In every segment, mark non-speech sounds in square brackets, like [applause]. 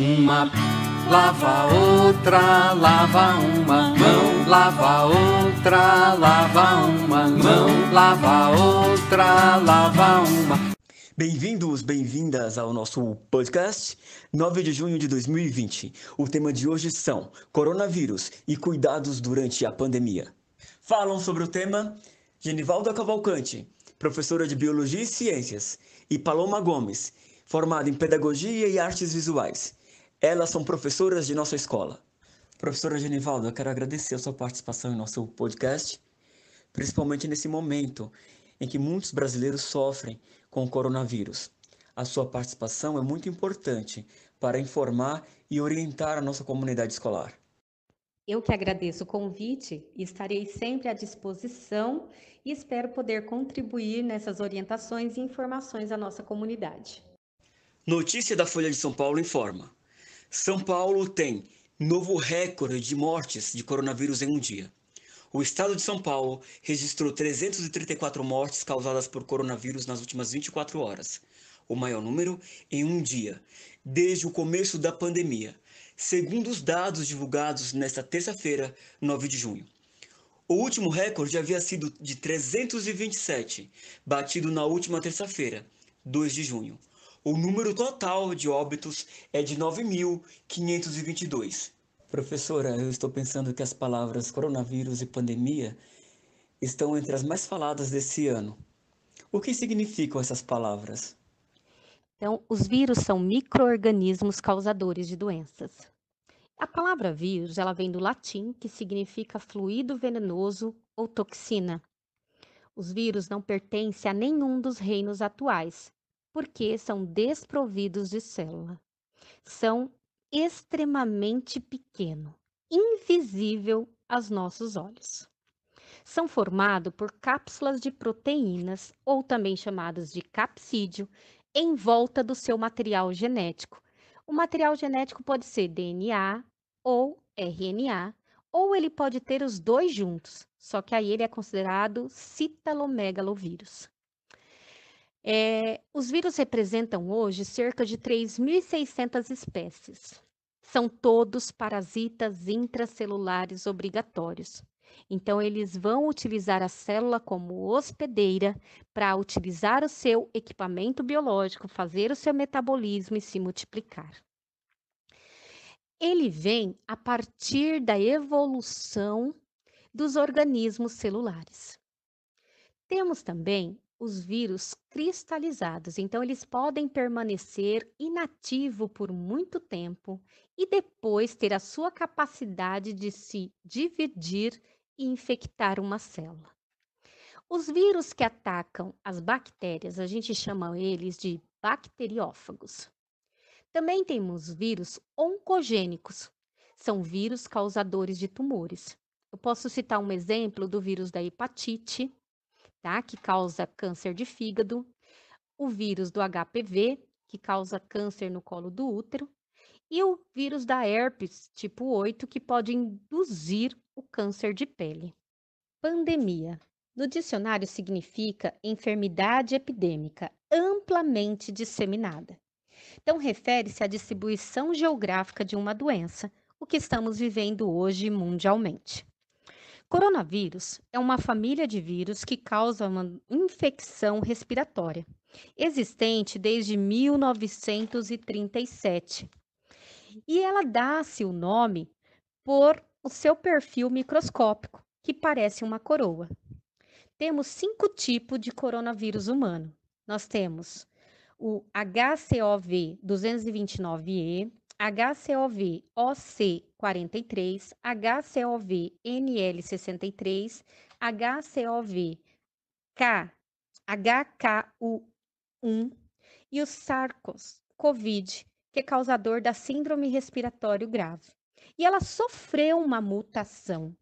uma, lava outra, lava uma mão, lava outra, lava uma mão, lava outra, lava uma. Bem-vindos, bem-vindas ao nosso podcast 9 de junho de 2020. O tema de hoje são coronavírus e cuidados durante a pandemia. Falam sobre o tema Genivalda Cavalcante, professora de Biologia e Ciências, e Paloma Gomes, formada em Pedagogia e Artes Visuais. Elas são professoras de nossa escola. Professora Genivalda, eu quero agradecer a sua participação em nosso podcast, principalmente nesse momento em que muitos brasileiros sofrem com o coronavírus. A sua participação é muito importante para informar e orientar a nossa comunidade escolar. Eu que agradeço o convite e estarei sempre à disposição e espero poder contribuir nessas orientações e informações à nossa comunidade. Notícia da Folha de São Paulo informa: São Paulo tem novo recorde de mortes de coronavírus em um dia. O estado de São Paulo registrou 334 mortes causadas por coronavírus nas últimas 24 horas, o maior número em um dia, desde o começo da pandemia, segundo os dados divulgados nesta terça-feira, 9 de junho. O último recorde havia sido de 327, batido na última terça-feira, 2 de junho. O número total de óbitos é de 9.522. Professora, eu estou pensando que as palavras coronavírus e pandemia estão entre as mais faladas desse ano. O que significam essas palavras? Então, os vírus são microorganismos causadores de doenças. A palavra vírus, ela vem do latim, que significa fluido venenoso ou toxina. Os vírus não pertencem a nenhum dos reinos atuais, porque são desprovidos de célula. São extremamente pequeno, invisível aos nossos olhos. São formados por cápsulas de proteínas, ou também chamadas de capsídio, em volta do seu material genético. O material genético pode ser DNA ou RNA, ou ele pode ter os dois juntos, só que aí ele é considerado citalomegalovírus. É, os vírus representam hoje cerca de 3.600 espécies. São todos parasitas intracelulares obrigatórios. Então, eles vão utilizar a célula como hospedeira para utilizar o seu equipamento biológico, fazer o seu metabolismo e se multiplicar. Ele vem a partir da evolução dos organismos celulares. Temos também os vírus cristalizados, então eles podem permanecer inativo por muito tempo e depois ter a sua capacidade de se dividir e infectar uma célula. Os vírus que atacam as bactérias, a gente chama eles de bacteriófagos. Também temos vírus oncogênicos, são vírus causadores de tumores. Eu posso citar um exemplo do vírus da hepatite, tá? que causa câncer de fígado, o vírus do HPV, que causa câncer no colo do útero, e o vírus da herpes tipo 8, que pode induzir o câncer de pele. Pandemia. No dicionário significa enfermidade epidêmica amplamente disseminada. Então, refere-se à distribuição geográfica de uma doença, o que estamos vivendo hoje mundialmente. Coronavírus é uma família de vírus que causa uma infecção respiratória, existente desde 1937 e ela dá-se o nome por o seu perfil microscópico, que parece uma coroa. Temos cinco tipos de coronavírus humano. Nós temos o HCOV 229E, HCOV OC43, HCOV NL63, HCOV K, HKU1 e o SARS-CoV que é causador da síndrome respiratório grave. E ela sofreu uma mutação,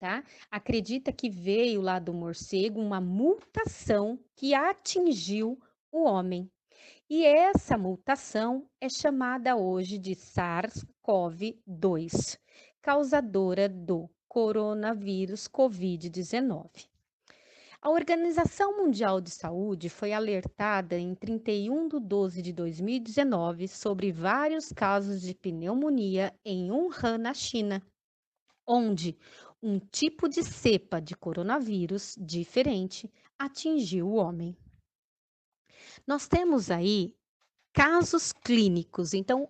tá? Acredita que veio lá do morcego uma mutação que atingiu o homem. E essa mutação é chamada hoje de SARS-CoV-2, causadora do coronavírus COVID-19. A Organização Mundial de Saúde foi alertada em 31 de 12 de 2019 sobre vários casos de pneumonia em Wuhan, na China, onde um tipo de cepa de coronavírus diferente atingiu o homem. Nós temos aí casos clínicos. Então,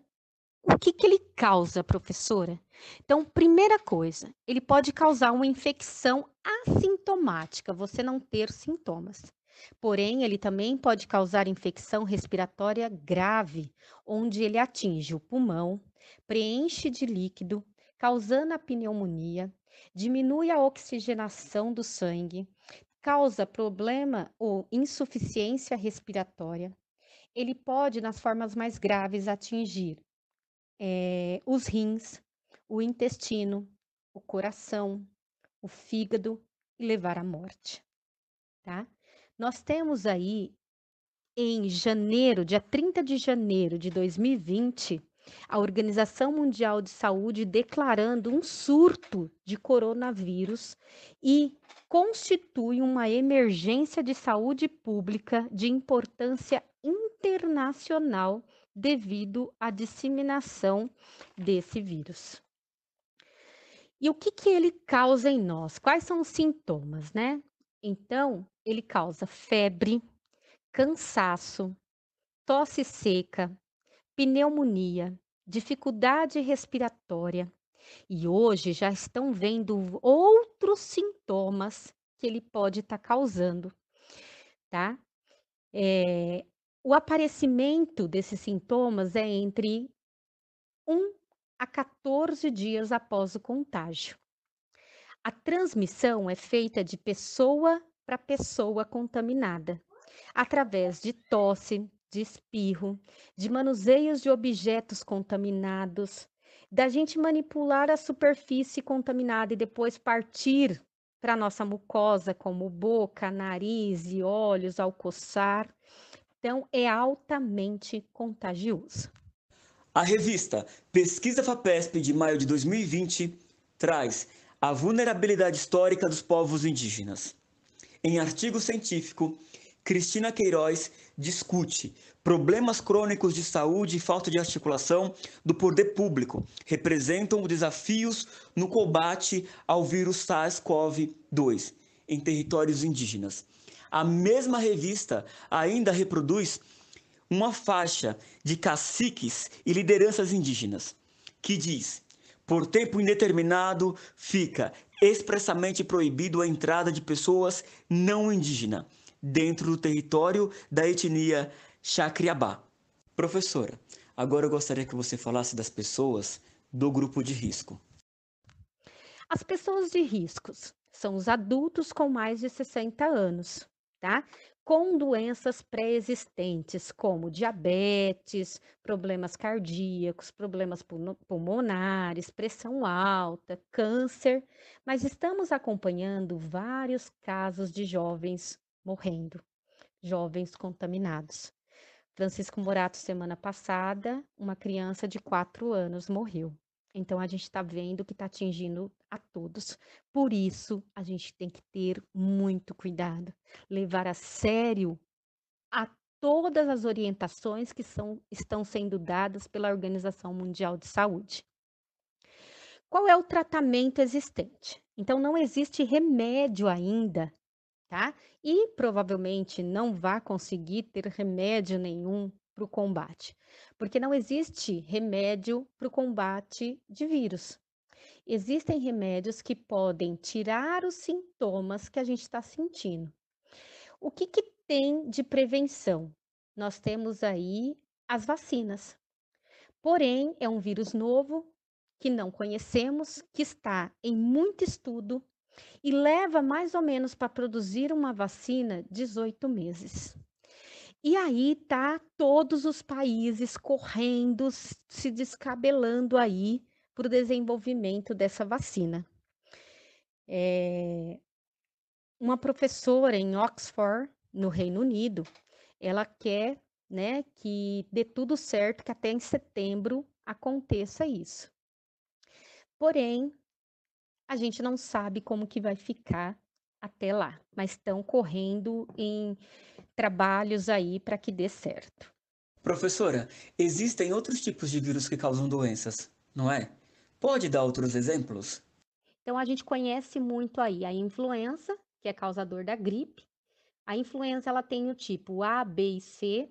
o que, que ele causa, professora? Então, primeira coisa, ele pode causar uma infecção assintomática, você não ter sintomas. Porém, ele também pode causar infecção respiratória grave, onde ele atinge o pulmão, preenche de líquido, causando a pneumonia, diminui a oxigenação do sangue, causa problema ou insuficiência respiratória. Ele pode, nas formas mais graves, atingir é, os rins, o intestino, o coração, o fígado e levar à morte, tá? Nós temos aí em janeiro, dia 30 de janeiro de 2020, a Organização Mundial de Saúde declarando um surto de coronavírus e constitui uma emergência de saúde pública de importância internacional devido à disseminação desse vírus. E o que, que ele causa em nós? Quais são os sintomas, né? Então, ele causa febre, cansaço, tosse seca, pneumonia, dificuldade respiratória. E hoje já estão vendo outros sintomas que ele pode estar tá causando, tá? É, o aparecimento desses sintomas é entre 1 a 14 dias após o contágio. A transmissão é feita de pessoa para pessoa contaminada, através de tosse, de espirro, de manuseios de objetos contaminados, da gente manipular a superfície contaminada e depois partir para nossa mucosa, como boca, nariz e olhos ao coçar. Então, é altamente contagioso. A revista Pesquisa FAPESP de maio de 2020 traz a vulnerabilidade histórica dos povos indígenas. Em artigo científico, Cristina Queiroz discute problemas crônicos de saúde e falta de articulação do poder público representam desafios no combate ao vírus SARS-CoV-2 em territórios indígenas. A mesma revista ainda reproduz uma faixa de caciques e lideranças indígenas que diz: por tempo indeterminado fica expressamente proibido a entrada de pessoas não indígenas dentro do território da etnia Chacriabá. Professora, agora eu gostaria que você falasse das pessoas do grupo de risco. As pessoas de riscos são os adultos com mais de 60 anos, tá? Com doenças pré-existentes, como diabetes, problemas cardíacos, problemas pulmonares, pressão alta, câncer, mas estamos acompanhando vários casos de jovens morrendo, jovens contaminados. Francisco Morato, semana passada, uma criança de quatro anos morreu. Então, a gente está vendo que está atingindo a todos. Por isso, a gente tem que ter muito cuidado, levar a sério a todas as orientações que são, estão sendo dadas pela Organização Mundial de Saúde. Qual é o tratamento existente? Então, não existe remédio ainda, tá? E provavelmente não vai conseguir ter remédio nenhum para o combate, porque não existe remédio para o combate de vírus. Existem remédios que podem tirar os sintomas que a gente está sentindo. O que, que tem de prevenção? Nós temos aí as vacinas. Porém, é um vírus novo que não conhecemos, que está em muito estudo e leva mais ou menos para produzir uma vacina 18 meses. E aí tá todos os países correndo, se descabelando aí para o desenvolvimento dessa vacina. É, uma professora em Oxford, no Reino Unido, ela quer né, que dê tudo certo, que até em setembro aconteça isso. Porém, a gente não sabe como que vai ficar até lá, mas estão correndo em trabalhos aí para que dê certo. Professora, existem outros tipos de vírus que causam doenças, não é? Pode dar outros exemplos? Então a gente conhece muito aí a influenza, que é causador da gripe. A influenza ela tem o tipo A, B e C.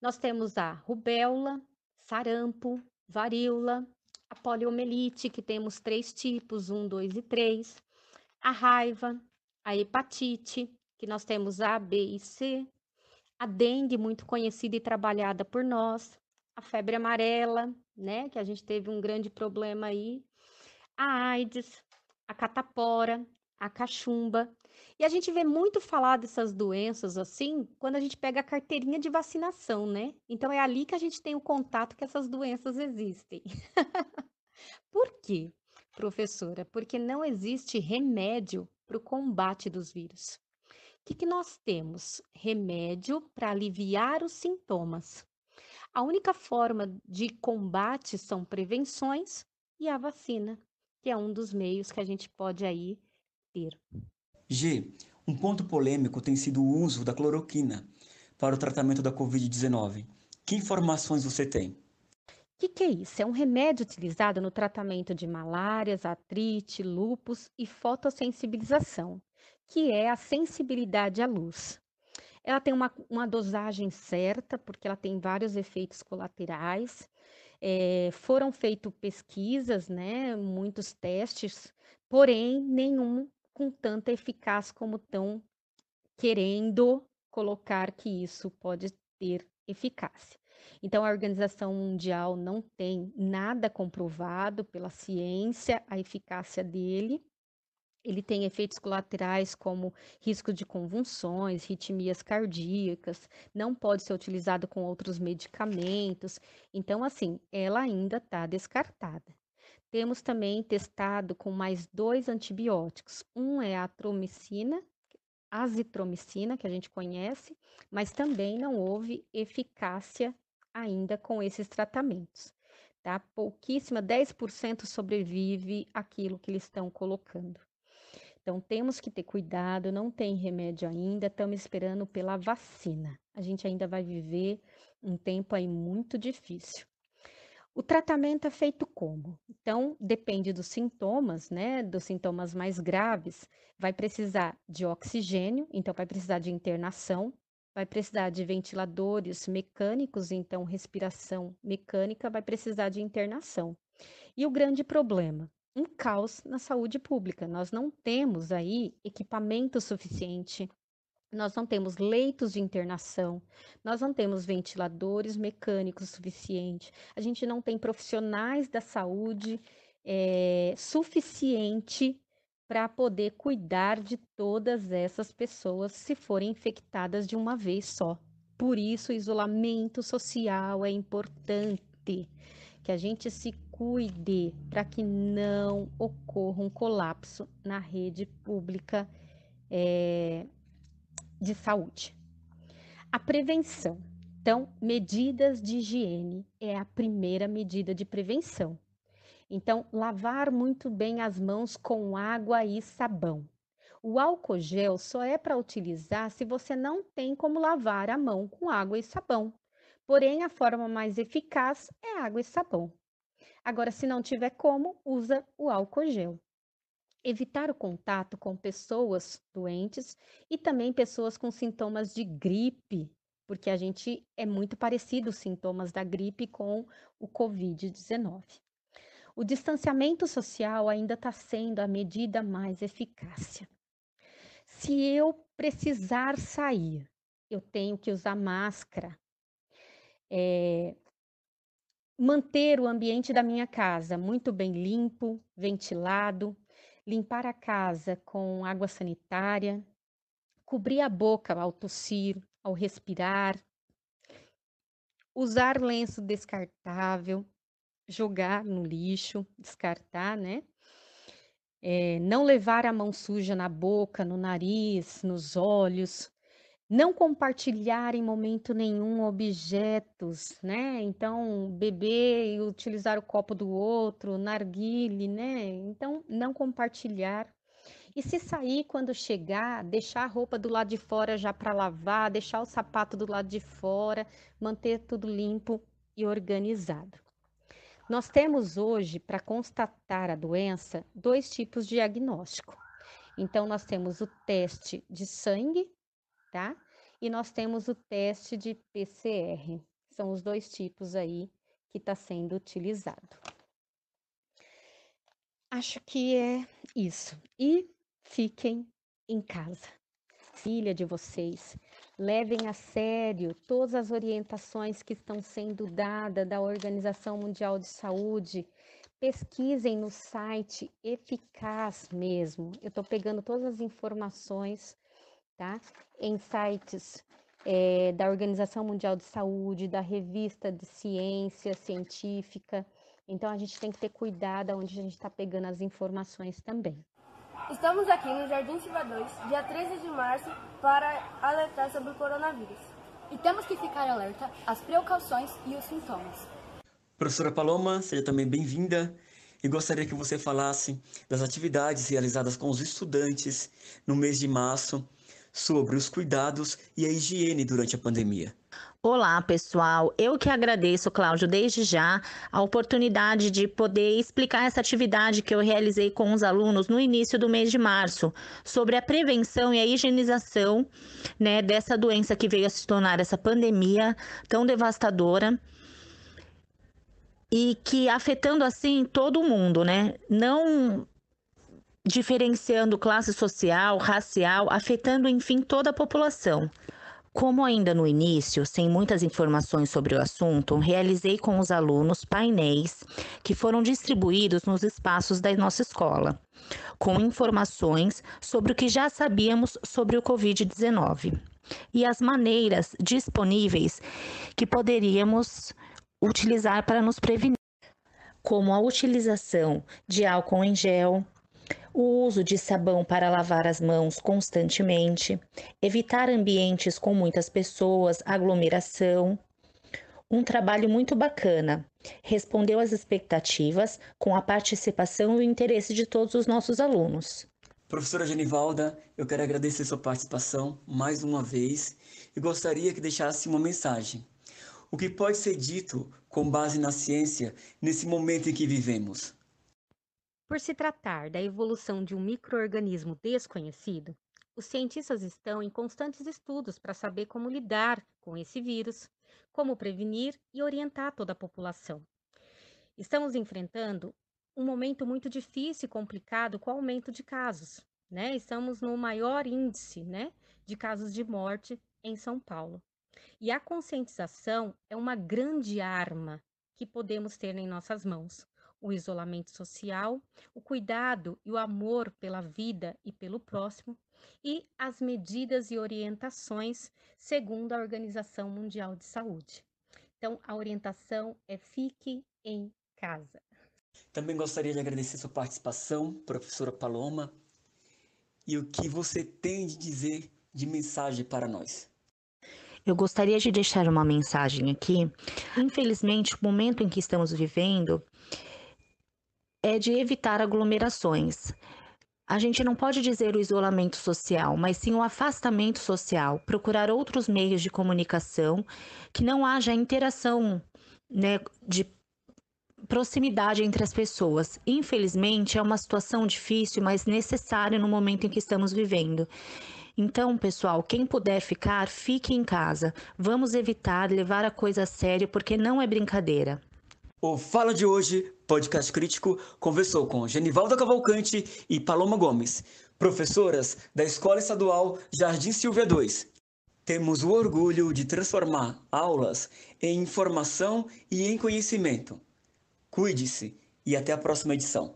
Nós temos a rubéola, sarampo, varíola, a poliomielite, que temos três tipos, um, dois e três, a raiva, a hepatite, que nós temos A, B e C, a dengue, muito conhecida e trabalhada por nós, a febre amarela, né, que a gente teve um grande problema aí, a AIDS, a catapora, a cachumba. E a gente vê muito falar dessas doenças assim quando a gente pega a carteirinha de vacinação, né? Então é ali que a gente tem o contato que essas doenças existem. [laughs] Por quê, professora? Porque não existe remédio para o combate dos vírus. O que, que nós temos? Remédio para aliviar os sintomas. A única forma de combate são prevenções e a vacina, que é um dos meios que a gente pode aí ter. G. Um ponto polêmico tem sido o uso da cloroquina para o tratamento da Covid-19. Que informações você tem? O que, que, é isso? É um remédio utilizado no tratamento de malárias, artrite, lúpus e fotossensibilização, que é a sensibilidade à luz. Ela tem uma, uma dosagem certa, porque ela tem vários efeitos colaterais. É, foram feitas pesquisas, né, muitos testes, porém nenhum com tanta eficácia como estão querendo colocar que isso pode ter eficácia. Então, a Organização Mundial não tem nada comprovado pela ciência a eficácia dele. Ele tem efeitos colaterais como risco de convulsões, ritmias cardíacas, não pode ser utilizado com outros medicamentos. Então, assim, ela ainda está descartada. Temos também testado com mais dois antibióticos. Um é a atromicina, azitromicina, que a gente conhece, mas também não houve eficácia ainda com esses tratamentos. Tá? Pouquíssima, 10% sobrevive aquilo que eles estão colocando. Então, temos que ter cuidado, não tem remédio ainda, estamos esperando pela vacina. A gente ainda vai viver um tempo aí muito difícil. O tratamento é feito como? Então, depende dos sintomas, né? Dos sintomas mais graves, vai precisar de oxigênio, então vai precisar de internação, vai precisar de ventiladores mecânicos, então respiração mecânica vai precisar de internação. E o grande problema, um caos na saúde pública. Nós não temos aí equipamento suficiente nós não temos leitos de internação, nós não temos ventiladores mecânicos suficientes, a gente não tem profissionais da saúde é, suficiente para poder cuidar de todas essas pessoas se forem infectadas de uma vez só. Por isso, o isolamento social é importante, que a gente se cuide para que não ocorra um colapso na rede pública. É, de saúde. A prevenção. Então, medidas de higiene é a primeira medida de prevenção. Então, lavar muito bem as mãos com água e sabão. O álcool gel só é para utilizar se você não tem como lavar a mão com água e sabão. Porém, a forma mais eficaz é água e sabão. Agora, se não tiver como, usa o álcool gel evitar o contato com pessoas doentes e também pessoas com sintomas de gripe, porque a gente é muito parecido os sintomas da gripe com o COVID-19. O distanciamento social ainda está sendo a medida mais eficaz. Se eu precisar sair, eu tenho que usar máscara. É, manter o ambiente da minha casa muito bem limpo, ventilado, limpar a casa com água sanitária, cobrir a boca ao tossir, ao respirar, usar lenço descartável, jogar no lixo, descartar, né? É, não levar a mão suja na boca, no nariz, nos olhos, não compartilhar em momento nenhum objetos, né? Então, beber e utilizar o copo do outro, narguile, né? Então, não compartilhar. E se sair quando chegar, deixar a roupa do lado de fora já para lavar, deixar o sapato do lado de fora, manter tudo limpo e organizado. Nós temos hoje, para constatar a doença, dois tipos de diagnóstico. Então, nós temos o teste de sangue, tá? E nós temos o teste de PCR. São os dois tipos aí que está sendo utilizado. Acho que é isso. E fiquem em casa. Filha de vocês, levem a sério todas as orientações que estão sendo dadas da Organização Mundial de Saúde. Pesquisem no site eficaz mesmo. Eu estou pegando todas as informações, tá? Em sites é, da Organização Mundial de Saúde, da Revista de Ciência Científica. Então a gente tem que ter cuidado onde a gente está pegando as informações também. Estamos aqui no Jardim Silva 2, dia 13 de março, para alertar sobre o coronavírus. E temos que ficar alerta às precauções e os sintomas. Professora Paloma, seja também bem-vinda. E gostaria que você falasse das atividades realizadas com os estudantes no mês de março sobre os cuidados e a higiene durante a pandemia. Olá, pessoal. Eu que agradeço, Cláudio, desde já a oportunidade de poder explicar essa atividade que eu realizei com os alunos no início do mês de março, sobre a prevenção e a higienização né, dessa doença que veio a se tornar essa pandemia tão devastadora e que afetando assim todo mundo, né? Não diferenciando classe social, racial, afetando, enfim, toda a população. Como ainda no início, sem muitas informações sobre o assunto, realizei com os alunos painéis que foram distribuídos nos espaços da nossa escola, com informações sobre o que já sabíamos sobre o Covid-19 e as maneiras disponíveis que poderíamos utilizar para nos prevenir, como a utilização de álcool em gel, o uso de sabão para lavar as mãos constantemente, evitar ambientes com muitas pessoas, aglomeração. Um trabalho muito bacana. Respondeu às expectativas com a participação e o interesse de todos os nossos alunos. Professora Genivalda, eu quero agradecer sua participação mais uma vez e gostaria que deixasse uma mensagem. O que pode ser dito com base na ciência nesse momento em que vivemos? Por se tratar da evolução de um microorganismo desconhecido, os cientistas estão em constantes estudos para saber como lidar com esse vírus, como prevenir e orientar toda a população. Estamos enfrentando um momento muito difícil e complicado com o aumento de casos. Né? Estamos no maior índice né, de casos de morte em São Paulo. E a conscientização é uma grande arma que podemos ter em nossas mãos o isolamento social, o cuidado e o amor pela vida e pelo próximo e as medidas e orientações segundo a Organização Mundial de Saúde. Então, a orientação é fique em casa. Também gostaria de agradecer sua participação, professora Paloma, e o que você tem de dizer de mensagem para nós. Eu gostaria de deixar uma mensagem aqui. Infelizmente, o momento em que estamos vivendo é de evitar aglomerações. A gente não pode dizer o isolamento social, mas sim o afastamento social, procurar outros meios de comunicação que não haja interação né, de proximidade entre as pessoas. Infelizmente, é uma situação difícil, mas necessária no momento em que estamos vivendo. Então, pessoal, quem puder ficar, fique em casa. Vamos evitar levar a coisa a sério, porque não é brincadeira. O Fala de hoje, podcast crítico, conversou com Genivalda Cavalcante e Paloma Gomes, professoras da Escola Estadual Jardim Silvia II. Temos o orgulho de transformar aulas em informação e em conhecimento. Cuide-se e até a próxima edição.